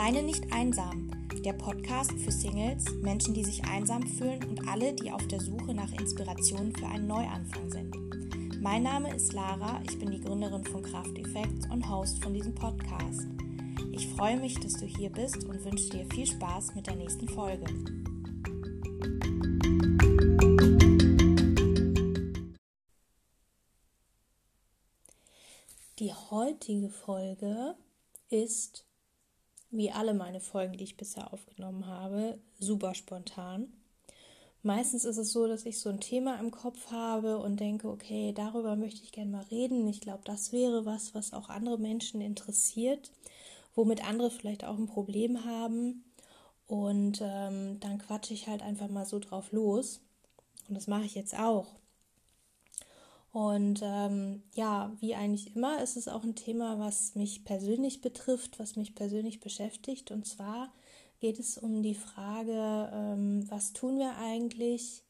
Alleine nicht einsam. Der Podcast für Singles, Menschen, die sich einsam fühlen und alle, die auf der Suche nach Inspiration für einen Neuanfang sind. Mein Name ist Lara, ich bin die Gründerin von Kraft Effects und Host von diesem Podcast. Ich freue mich, dass du hier bist und wünsche dir viel Spaß mit der nächsten Folge. Die heutige Folge ist wie alle meine Folgen, die ich bisher aufgenommen habe, super spontan. Meistens ist es so, dass ich so ein Thema im Kopf habe und denke, okay, darüber möchte ich gerne mal reden. Ich glaube, das wäre was, was auch andere Menschen interessiert, womit andere vielleicht auch ein Problem haben. Und ähm, dann quatsche ich halt einfach mal so drauf los. Und das mache ich jetzt auch. Und ähm, ja, wie eigentlich immer ist es auch ein Thema, was mich persönlich betrifft, was mich persönlich beschäftigt. Und zwar geht es um die Frage, ähm, was tun wir eigentlich,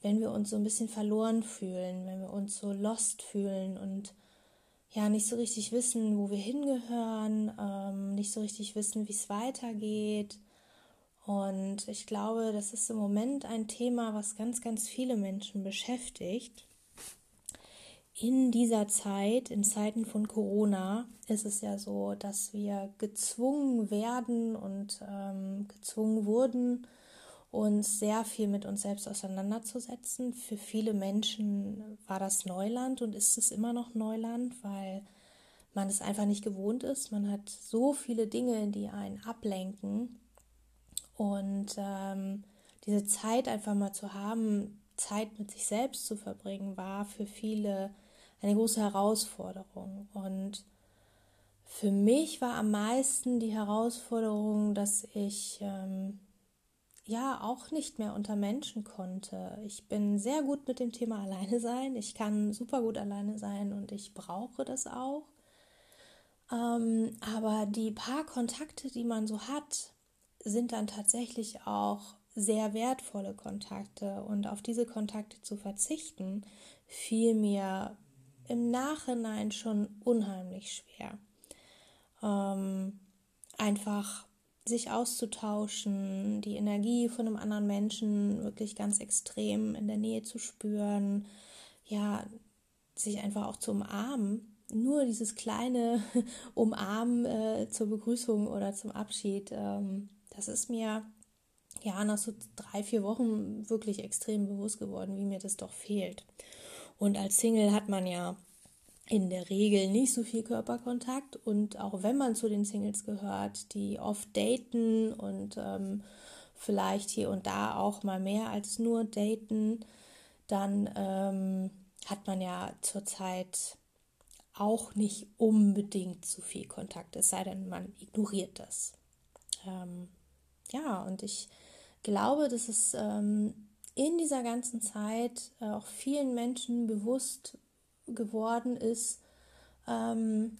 wenn wir uns so ein bisschen verloren fühlen, wenn wir uns so lost fühlen und ja nicht so richtig wissen, wo wir hingehören, ähm, nicht so richtig wissen, wie es weitergeht. Und ich glaube, das ist im Moment ein Thema, was ganz, ganz viele Menschen beschäftigt in dieser Zeit, in Zeiten von Corona, ist es ja so, dass wir gezwungen werden und ähm, gezwungen wurden, uns sehr viel mit uns selbst auseinanderzusetzen. Für viele Menschen war das Neuland und ist es immer noch Neuland, weil man es einfach nicht gewohnt ist. Man hat so viele Dinge, die einen ablenken. Und ähm, diese Zeit einfach mal zu haben, Zeit mit sich selbst zu verbringen, war für viele eine große Herausforderung. Und für mich war am meisten die Herausforderung, dass ich ähm, ja auch nicht mehr unter Menschen konnte. Ich bin sehr gut mit dem Thema alleine sein. Ich kann super gut alleine sein und ich brauche das auch. Ähm, aber die paar Kontakte, die man so hat, sind dann tatsächlich auch sehr wertvolle Kontakte. Und auf diese Kontakte zu verzichten, fiel mir im Nachhinein schon unheimlich schwer. Ähm, einfach sich auszutauschen, die Energie von einem anderen Menschen wirklich ganz extrem in der Nähe zu spüren, ja, sich einfach auch zu umarmen. Nur dieses kleine Umarmen äh, zur Begrüßung oder zum Abschied, ähm, das ist mir ja nach so drei, vier Wochen wirklich extrem bewusst geworden, wie mir das doch fehlt. Und als Single hat man ja in der Regel nicht so viel Körperkontakt und auch wenn man zu den Singles gehört, die oft daten und ähm, vielleicht hier und da auch mal mehr als nur daten, dann ähm, hat man ja zurzeit auch nicht unbedingt zu viel Kontakt, es sei denn, man ignoriert das. Ähm, ja, und ich glaube, dass es ähm, in dieser ganzen Zeit äh, auch vielen Menschen bewusst geworden ist, ähm,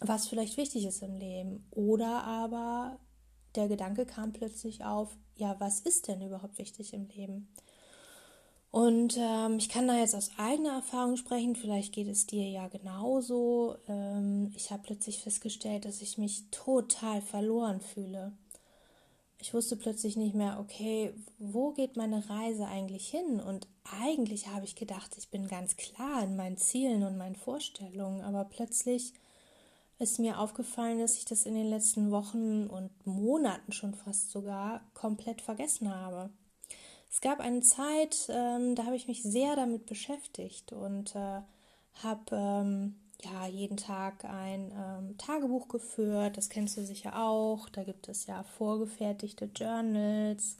was vielleicht wichtig ist im Leben. Oder aber der Gedanke kam plötzlich auf, ja, was ist denn überhaupt wichtig im Leben? Und ähm, ich kann da jetzt aus eigener Erfahrung sprechen, vielleicht geht es dir ja genauso. Ähm, ich habe plötzlich festgestellt, dass ich mich total verloren fühle ich wusste plötzlich nicht mehr, okay, wo geht meine Reise eigentlich hin? Und eigentlich habe ich gedacht, ich bin ganz klar in meinen Zielen und meinen Vorstellungen, aber plötzlich ist mir aufgefallen, dass ich das in den letzten Wochen und Monaten schon fast sogar komplett vergessen habe. Es gab eine Zeit, ähm, da habe ich mich sehr damit beschäftigt und äh, habe ähm, ja jeden Tag ein ähm, Tagebuch geführt. Das kennst du sicher auch. Da gibt es ja vorgefertigte Journals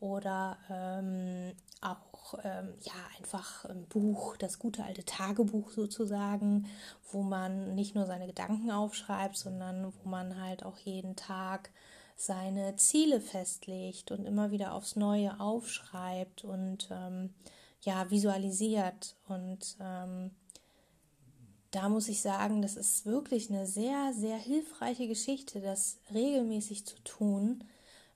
oder ähm, auch ähm, ja einfach ein Buch, das gute alte Tagebuch sozusagen, wo man nicht nur seine Gedanken aufschreibt, sondern wo man halt auch jeden Tag seine Ziele festlegt und immer wieder aufs Neue aufschreibt und ähm, ja visualisiert und ähm, da muss ich sagen, das ist wirklich eine sehr, sehr hilfreiche Geschichte, das regelmäßig zu tun.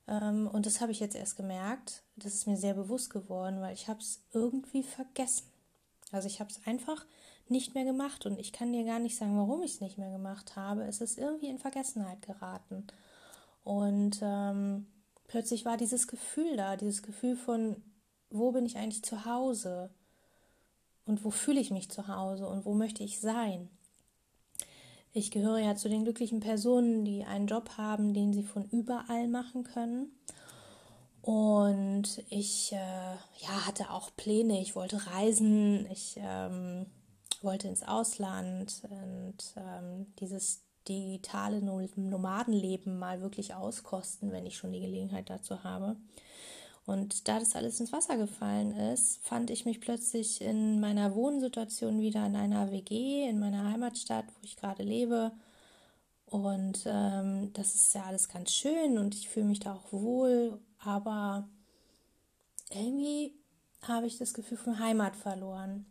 Ähm, und das habe ich jetzt erst gemerkt. Das ist mir sehr bewusst geworden, weil ich habe es irgendwie vergessen. Also ich habe es einfach nicht mehr gemacht und ich kann dir gar nicht sagen, warum ich es nicht mehr gemacht habe. Es ist irgendwie in Vergessenheit geraten. Und ähm, plötzlich war dieses Gefühl da, dieses Gefühl von, wo bin ich eigentlich zu Hause? Und wo fühle ich mich zu Hause? Und wo möchte ich sein? Ich gehöre ja zu den glücklichen Personen, die einen Job haben, den sie von überall machen können. Und ich äh, ja, hatte auch Pläne. Ich wollte reisen, ich ähm, wollte ins Ausland und ähm, dieses digitale Nomadenleben mal wirklich auskosten, wenn ich schon die Gelegenheit dazu habe. Und da das alles ins Wasser gefallen ist, fand ich mich plötzlich in meiner Wohnsituation wieder in einer WG, in meiner Heimatstadt, wo ich gerade lebe. Und ähm, das ist ja alles ganz schön und ich fühle mich da auch wohl, aber irgendwie habe ich das Gefühl von Heimat verloren.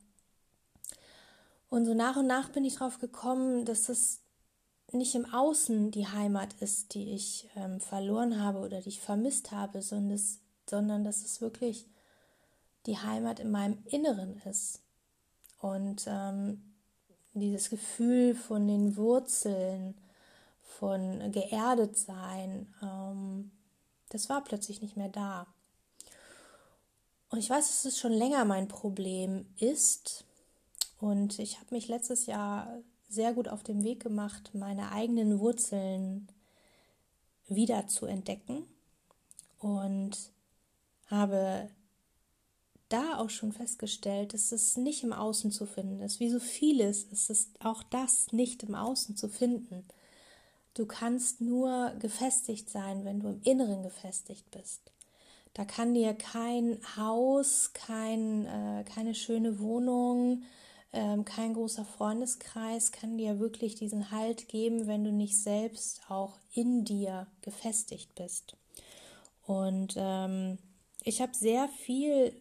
Und so nach und nach bin ich drauf gekommen, dass es nicht im Außen die Heimat ist, die ich ähm, verloren habe oder die ich vermisst habe, sondern, das, sondern dass es wirklich die Heimat in meinem Inneren ist. Und ähm, dieses Gefühl von den Wurzeln, von geerdet sein, ähm, das war plötzlich nicht mehr da. Und ich weiß, dass es schon länger mein Problem ist. Und ich habe mich letztes Jahr sehr gut auf den Weg gemacht, meine eigenen Wurzeln wieder zu entdecken und habe da auch schon festgestellt, dass es nicht im Außen zu finden ist. Wie so vieles ist es auch das nicht im Außen zu finden. Du kannst nur gefestigt sein, wenn du im Inneren gefestigt bist. Da kann dir kein Haus, kein, äh, keine schöne Wohnung, ähm, kein großer Freundeskreis kann dir wirklich diesen Halt geben, wenn du nicht selbst auch in dir gefestigt bist. Und ähm, ich habe sehr viel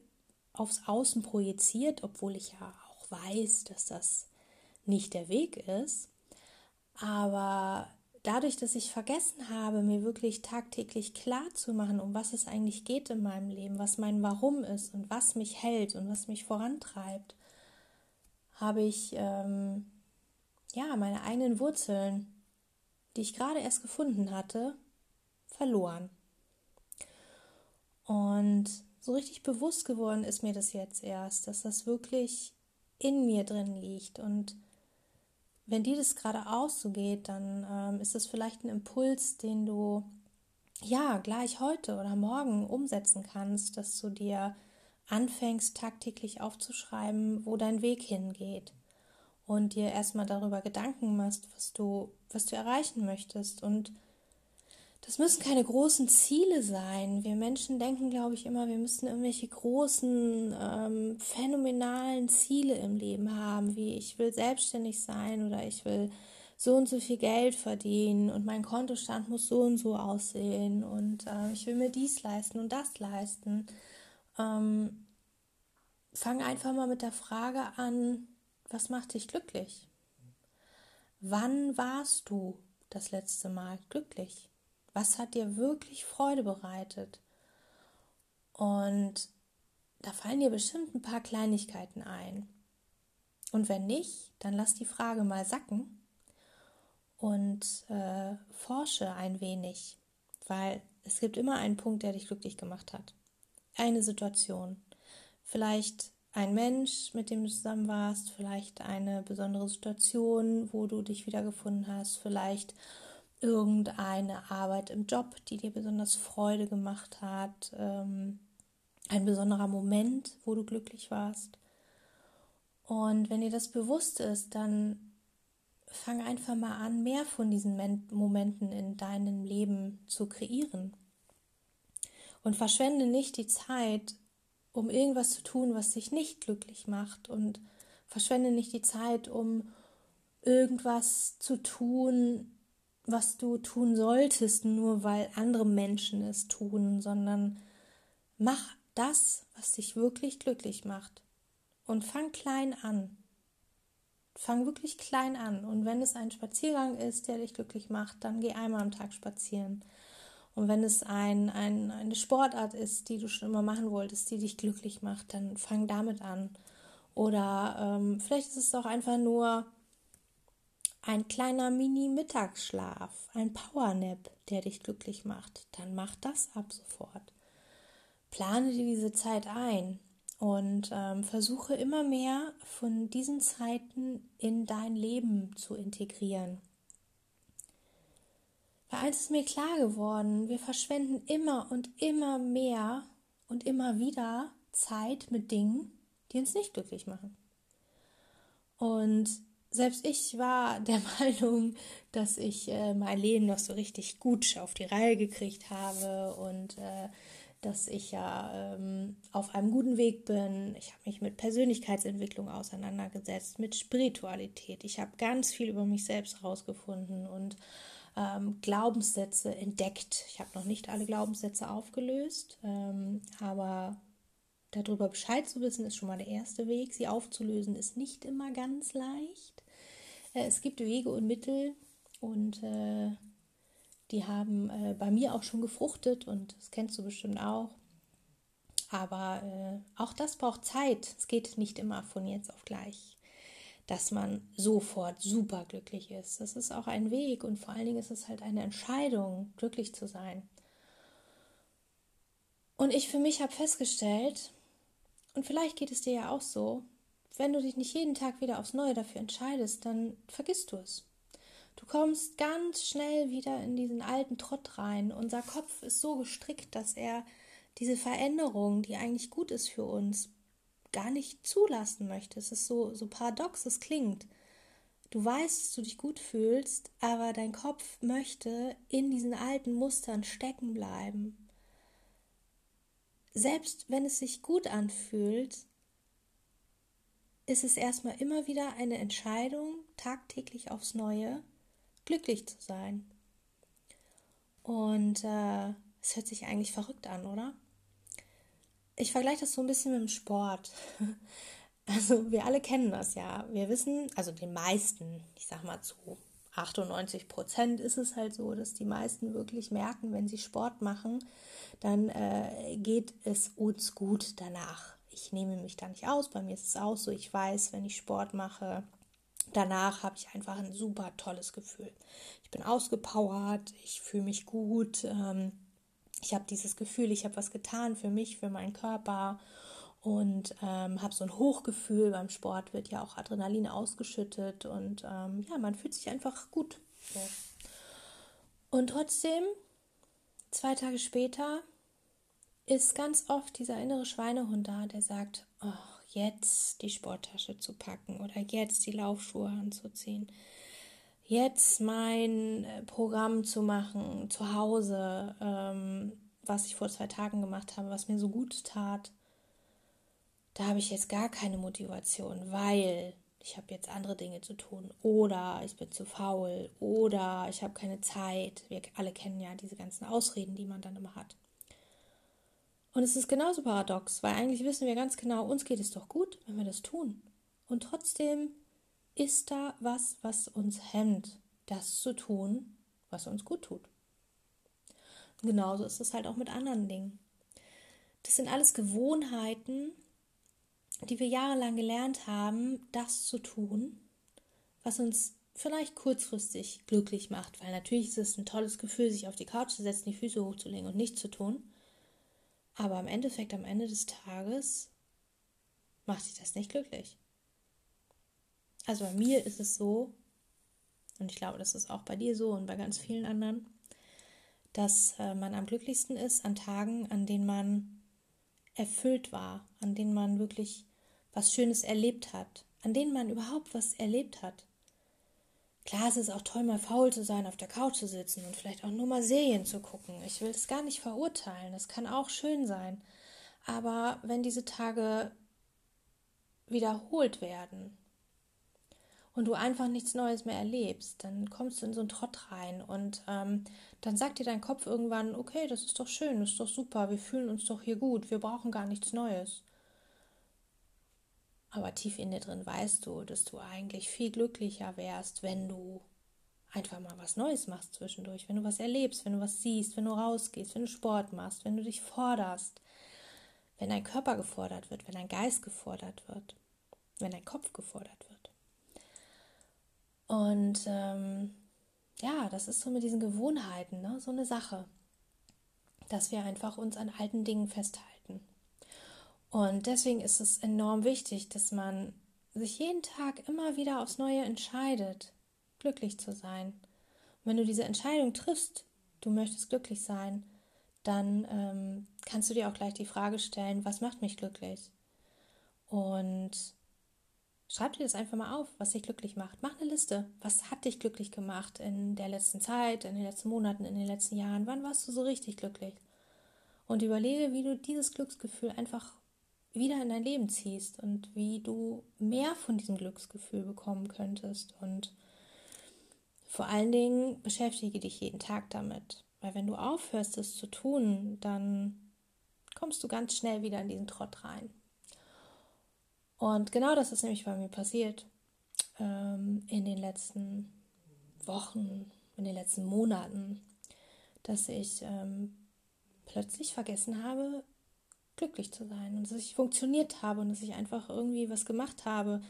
aufs Außen projiziert, obwohl ich ja auch weiß, dass das nicht der Weg ist. Aber dadurch, dass ich vergessen habe, mir wirklich tagtäglich klar zu machen, um was es eigentlich geht in meinem Leben, was mein Warum ist und was mich hält und was mich vorantreibt, habe ich ähm, ja meine eigenen Wurzeln, die ich gerade erst gefunden hatte, verloren. Und so richtig bewusst geworden ist mir das jetzt erst, dass das wirklich in mir drin liegt. Und wenn dir das gerade auch so geht, dann ähm, ist das vielleicht ein Impuls, den du ja gleich heute oder morgen umsetzen kannst, dass du dir anfängst tagtäglich aufzuschreiben, wo dein Weg hingeht und dir erstmal darüber Gedanken machst, was du, was du erreichen möchtest. Und das müssen keine großen Ziele sein. Wir Menschen denken, glaube ich, immer, wir müssen irgendwelche großen, ähm, phänomenalen Ziele im Leben haben, wie ich will selbstständig sein oder ich will so und so viel Geld verdienen und mein Kontostand muss so und so aussehen und äh, ich will mir dies leisten und das leisten ähm, fang einfach mal mit der Frage an, was macht dich glücklich? Wann warst du das letzte Mal glücklich? Was hat dir wirklich Freude bereitet? Und da fallen dir bestimmt ein paar Kleinigkeiten ein. Und wenn nicht, dann lass die Frage mal sacken und äh, forsche ein wenig, weil es gibt immer einen Punkt, der dich glücklich gemacht hat eine Situation. Vielleicht ein Mensch, mit dem du zusammen warst, vielleicht eine besondere Situation, wo du dich wiedergefunden hast, vielleicht irgendeine Arbeit im Job, die dir besonders Freude gemacht hat, ähm, ein besonderer Moment, wo du glücklich warst. Und wenn dir das bewusst ist, dann fang einfach mal an, mehr von diesen Momenten in deinem Leben zu kreieren. Und verschwende nicht die Zeit, um irgendwas zu tun, was dich nicht glücklich macht. Und verschwende nicht die Zeit, um irgendwas zu tun, was du tun solltest, nur weil andere Menschen es tun, sondern mach das, was dich wirklich glücklich macht. Und fang klein an. Fang wirklich klein an. Und wenn es ein Spaziergang ist, der dich glücklich macht, dann geh einmal am Tag spazieren. Und wenn es ein, ein, eine Sportart ist, die du schon immer machen wolltest, die dich glücklich macht, dann fang damit an. Oder ähm, vielleicht ist es auch einfach nur ein kleiner Mini-Mittagsschlaf, ein Powernap, der dich glücklich macht, dann mach das ab sofort. Plane dir diese Zeit ein und ähm, versuche immer mehr von diesen Zeiten in dein Leben zu integrieren. Weil eins ist mir klar geworden, wir verschwenden immer und immer mehr und immer wieder Zeit mit Dingen, die uns nicht glücklich machen. Und selbst ich war der Meinung, dass ich äh, mein Leben noch so richtig gut auf die Reihe gekriegt habe und äh, dass ich ja ähm, auf einem guten Weg bin. Ich habe mich mit Persönlichkeitsentwicklung auseinandergesetzt, mit Spiritualität. Ich habe ganz viel über mich selbst herausgefunden und ähm, Glaubenssätze entdeckt. Ich habe noch nicht alle Glaubenssätze aufgelöst, ähm, aber darüber Bescheid zu wissen, ist schon mal der erste Weg. Sie aufzulösen ist nicht immer ganz leicht. Äh, es gibt Wege und Mittel und äh, die haben äh, bei mir auch schon gefruchtet und das kennst du bestimmt auch. Aber auch das braucht Zeit. Es geht nicht immer von jetzt auf gleich, dass man sofort super glücklich ist. Das ist auch ein Weg und vor allen Dingen ist es halt eine Entscheidung, glücklich zu sein. Und ich für mich habe festgestellt, und vielleicht geht es dir ja auch so, wenn du dich nicht jeden Tag wieder aufs Neue dafür entscheidest, dann vergisst du es. Du kommst ganz schnell wieder in diesen alten Trott rein. Unser Kopf ist so gestrickt, dass er diese Veränderung, die eigentlich gut ist für uns, gar nicht zulassen möchte. Es ist so, so paradox, es klingt. Du weißt, dass du dich gut fühlst, aber dein Kopf möchte in diesen alten Mustern stecken bleiben. Selbst wenn es sich gut anfühlt, ist es erstmal immer wieder eine Entscheidung, tagtäglich aufs Neue glücklich zu sein. Und äh, es hört sich eigentlich verrückt an, oder? Ich vergleiche das so ein bisschen mit dem Sport. Also wir alle kennen das ja. Wir wissen, also den meisten, ich sag mal zu 98 Prozent ist es halt so, dass die meisten wirklich merken, wenn sie Sport machen, dann äh, geht es uns gut danach. Ich nehme mich da nicht aus. Bei mir ist es auch so. Ich weiß, wenn ich Sport mache, danach habe ich einfach ein super tolles Gefühl. Ich bin ausgepowert, ich fühle mich gut. Ähm, ich habe dieses Gefühl, ich habe was getan für mich, für meinen Körper und ähm, habe so ein Hochgefühl. Beim Sport wird ja auch Adrenalin ausgeschüttet und ähm, ja, man fühlt sich einfach gut. So. Und trotzdem, zwei Tage später, ist ganz oft dieser innere Schweinehund da, der sagt, oh, jetzt die Sporttasche zu packen oder jetzt die Laufschuhe anzuziehen, jetzt mein äh, Programm zu machen zu Hause, ähm, was ich vor zwei Tagen gemacht habe, was mir so gut tat. Da habe ich jetzt gar keine Motivation, weil ich habe jetzt andere Dinge zu tun oder ich bin zu faul oder ich habe keine Zeit. Wir alle kennen ja diese ganzen Ausreden, die man dann immer hat. Und es ist genauso paradox, weil eigentlich wissen wir ganz genau, uns geht es doch gut, wenn wir das tun. Und trotzdem ist da was, was uns hemmt, das zu tun, was uns gut tut. Genauso ist es halt auch mit anderen Dingen. Das sind alles Gewohnheiten, die wir jahrelang gelernt haben, das zu tun, was uns vielleicht kurzfristig glücklich macht, weil natürlich ist es ein tolles Gefühl, sich auf die Couch zu setzen, die Füße hochzulegen und nichts zu tun. Aber im Endeffekt, am Ende des Tages macht sich das nicht glücklich. Also bei mir ist es so, und ich glaube, das ist auch bei dir so und bei ganz vielen anderen, dass äh, man am glücklichsten ist an Tagen, an denen man erfüllt war, an denen man wirklich was Schönes erlebt hat, an denen man überhaupt was erlebt hat. Klar, es ist auch toll, mal faul zu sein, auf der Couch zu sitzen und vielleicht auch nur mal Serien zu gucken. Ich will es gar nicht verurteilen. Das kann auch schön sein. Aber wenn diese Tage wiederholt werden und du einfach nichts Neues mehr erlebst, dann kommst du in so einen Trott rein und ähm, dann sagt dir dein Kopf irgendwann, okay, das ist doch schön, das ist doch super, wir fühlen uns doch hier gut, wir brauchen gar nichts Neues. Aber tief in dir drin weißt du, dass du eigentlich viel glücklicher wärst, wenn du einfach mal was Neues machst zwischendurch, wenn du was erlebst, wenn du was siehst, wenn du rausgehst, wenn du Sport machst, wenn du dich forderst, wenn dein Körper gefordert wird, wenn dein Geist gefordert wird, wenn dein Kopf gefordert wird. Und ähm, ja, das ist so mit diesen Gewohnheiten, ne? so eine Sache, dass wir einfach uns an alten Dingen festhalten. Und deswegen ist es enorm wichtig, dass man sich jeden Tag immer wieder aufs Neue entscheidet, glücklich zu sein. Und wenn du diese Entscheidung triffst, du möchtest glücklich sein, dann ähm, kannst du dir auch gleich die Frage stellen, was macht mich glücklich? Und schreib dir das einfach mal auf, was dich glücklich macht. Mach eine Liste. Was hat dich glücklich gemacht in der letzten Zeit, in den letzten Monaten, in den letzten Jahren? Wann warst du so richtig glücklich? Und überlege, wie du dieses Glücksgefühl einfach wieder in dein Leben ziehst und wie du mehr von diesem Glücksgefühl bekommen könntest. Und vor allen Dingen beschäftige dich jeden Tag damit. Weil wenn du aufhörst, es zu tun, dann kommst du ganz schnell wieder in diesen Trott rein. Und genau das ist nämlich bei mir passiert ähm, in den letzten Wochen, in den letzten Monaten, dass ich ähm, plötzlich vergessen habe, glücklich zu sein und dass ich funktioniert habe und dass ich einfach irgendwie was gemacht habe.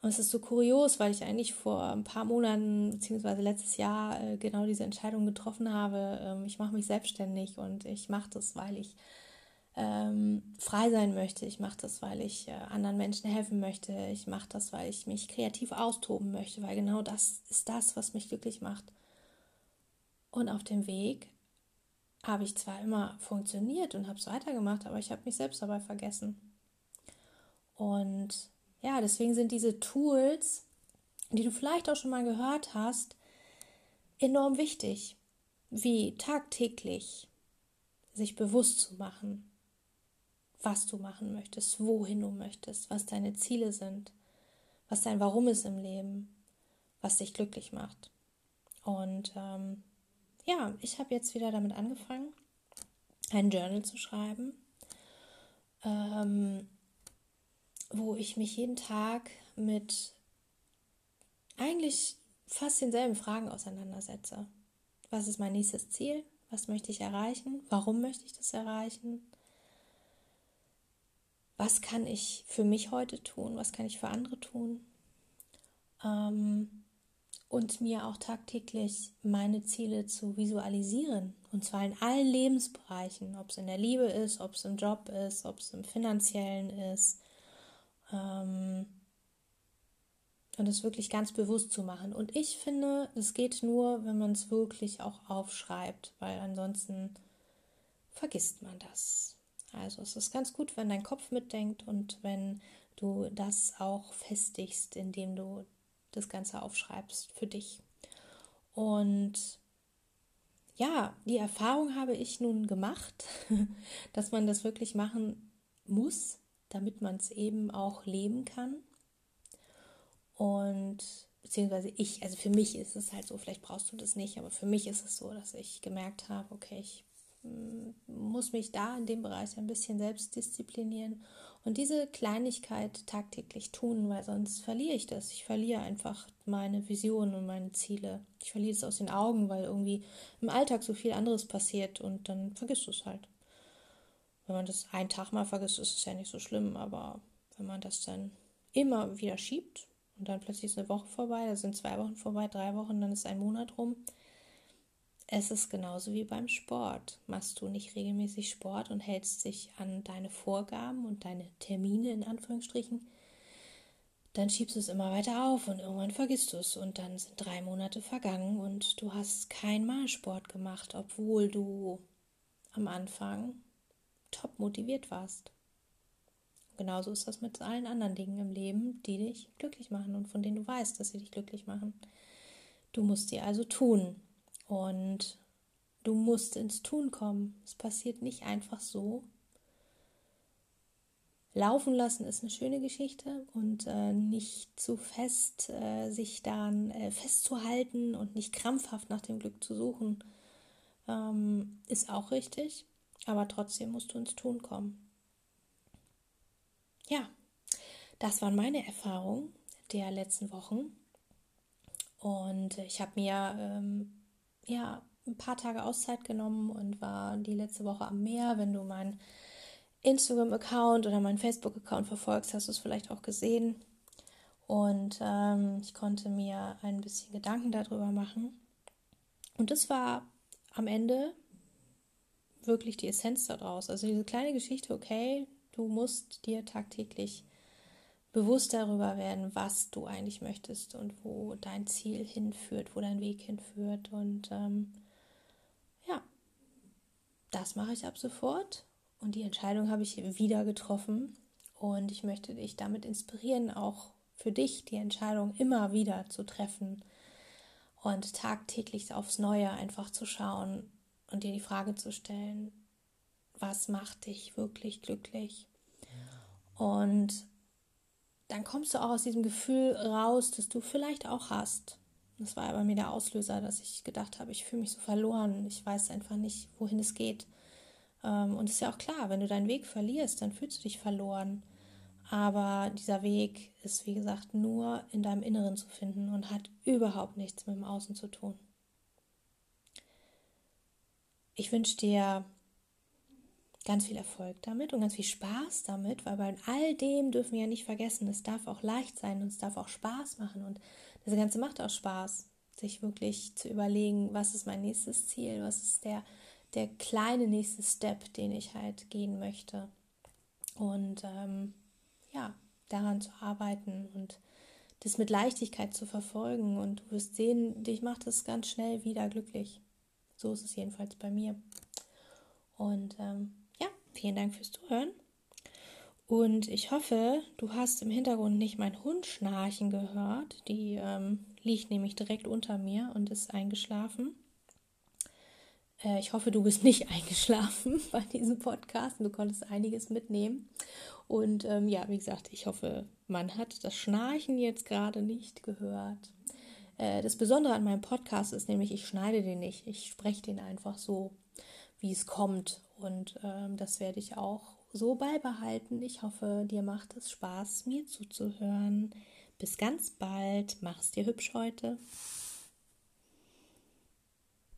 Und es ist so kurios, weil ich eigentlich vor ein paar Monaten beziehungsweise letztes Jahr äh, genau diese Entscheidung getroffen habe. Ähm, ich mache mich selbstständig und ich mache das, weil ich ähm, frei sein möchte. Ich mache das, weil ich äh, anderen Menschen helfen möchte. Ich mache das, weil ich mich kreativ austoben möchte, weil genau das ist das, was mich glücklich macht. Und auf dem Weg habe ich zwar immer funktioniert und habe es weitergemacht, aber ich habe mich selbst dabei vergessen. Und ja, deswegen sind diese Tools, die du vielleicht auch schon mal gehört hast, enorm wichtig, wie tagtäglich sich bewusst zu machen, was du machen möchtest, wohin du möchtest, was deine Ziele sind, was dein Warum ist im Leben, was dich glücklich macht. Und ähm, ja, ich habe jetzt wieder damit angefangen, ein Journal zu schreiben, ähm, wo ich mich jeden Tag mit eigentlich fast denselben Fragen auseinandersetze. Was ist mein nächstes Ziel? Was möchte ich erreichen? Warum möchte ich das erreichen? Was kann ich für mich heute tun? Was kann ich für andere tun? Ähm, und mir auch tagtäglich meine Ziele zu visualisieren. Und zwar in allen Lebensbereichen, ob es in der Liebe ist, ob es im Job ist, ob es im finanziellen ist. Ähm, und es wirklich ganz bewusst zu machen. Und ich finde, es geht nur, wenn man es wirklich auch aufschreibt, weil ansonsten vergisst man das. Also es ist ganz gut, wenn dein Kopf mitdenkt und wenn du das auch festigst, indem du das Ganze aufschreibst für dich. Und ja, die Erfahrung habe ich nun gemacht, dass man das wirklich machen muss, damit man es eben auch leben kann. Und beziehungsweise ich, also für mich ist es halt so, vielleicht brauchst du das nicht, aber für mich ist es so, dass ich gemerkt habe, okay, ich mm, muss mich da in dem Bereich ein bisschen selbst disziplinieren und diese Kleinigkeit tagtäglich tun, weil sonst verliere ich das. Ich verliere einfach meine Visionen und meine Ziele. Ich verliere es aus den Augen, weil irgendwie im Alltag so viel anderes passiert und dann vergisst du es halt. Wenn man das einen Tag mal vergisst, ist es ja nicht so schlimm, aber wenn man das dann immer wieder schiebt und dann plötzlich ist eine Woche vorbei, da sind zwei Wochen vorbei, drei Wochen, dann ist ein Monat rum, es ist genauso wie beim Sport. Machst du nicht regelmäßig Sport und hältst dich an deine Vorgaben und deine Termine in Anführungsstrichen, dann schiebst du es immer weiter auf und irgendwann vergisst du es und dann sind drei Monate vergangen und du hast kein Mal Sport gemacht, obwohl du am Anfang top motiviert warst. Genauso ist das mit allen anderen Dingen im Leben, die dich glücklich machen und von denen du weißt, dass sie dich glücklich machen. Du musst sie also tun. Und du musst ins Tun kommen. Es passiert nicht einfach so. Laufen lassen ist eine schöne Geschichte und äh, nicht zu fest äh, sich daran äh, festzuhalten und nicht krampfhaft nach dem Glück zu suchen, ähm, ist auch richtig. Aber trotzdem musst du ins Tun kommen. Ja, das waren meine Erfahrungen der letzten Wochen. Und ich habe mir ähm, ja, ein paar Tage Auszeit genommen und war die letzte Woche am Meer. Wenn du meinen Instagram-Account oder meinen Facebook-Account verfolgst, hast du es vielleicht auch gesehen. Und ähm, ich konnte mir ein bisschen Gedanken darüber machen. Und das war am Ende wirklich die Essenz daraus. Also diese kleine Geschichte, okay, du musst dir tagtäglich bewusst darüber werden, was du eigentlich möchtest und wo dein Ziel hinführt, wo dein Weg hinführt. Und ähm, ja, das mache ich ab sofort. Und die Entscheidung habe ich wieder getroffen. Und ich möchte dich damit inspirieren, auch für dich die Entscheidung immer wieder zu treffen und tagtäglich aufs Neue einfach zu schauen und dir die Frage zu stellen, was macht dich wirklich glücklich? Und dann kommst du auch aus diesem Gefühl raus, das du vielleicht auch hast. Das war bei mir der Auslöser, dass ich gedacht habe, ich fühle mich so verloren, ich weiß einfach nicht, wohin es geht. Ähm, und es ist ja auch klar, wenn du deinen Weg verlierst, dann fühlst du dich verloren. Aber dieser Weg ist, wie gesagt, nur in deinem Inneren zu finden und hat überhaupt nichts mit dem Außen zu tun. Ich wünsche dir ganz viel Erfolg damit und ganz viel Spaß damit, weil bei all dem dürfen wir ja nicht vergessen, es darf auch leicht sein und es darf auch Spaß machen und das Ganze macht auch Spaß, sich wirklich zu überlegen, was ist mein nächstes Ziel, was ist der, der kleine nächste Step, den ich halt gehen möchte und ähm, ja, daran zu arbeiten und das mit Leichtigkeit zu verfolgen und du wirst sehen, dich macht es ganz schnell wieder glücklich. So ist es jedenfalls bei mir. Und ähm, Vielen Dank fürs Zuhören. Und ich hoffe, du hast im Hintergrund nicht mein Hund schnarchen gehört. Die ähm, liegt nämlich direkt unter mir und ist eingeschlafen. Äh, ich hoffe, du bist nicht eingeschlafen bei diesem Podcast du konntest einiges mitnehmen. Und ähm, ja, wie gesagt, ich hoffe, man hat das Schnarchen jetzt gerade nicht gehört. Äh, das Besondere an meinem Podcast ist nämlich, ich schneide den nicht. Ich spreche den einfach so, wie es kommt. Und ähm, das werde ich auch so beibehalten. Ich hoffe, dir macht es Spaß, mir zuzuhören. Bis ganz bald. Mach's dir hübsch heute.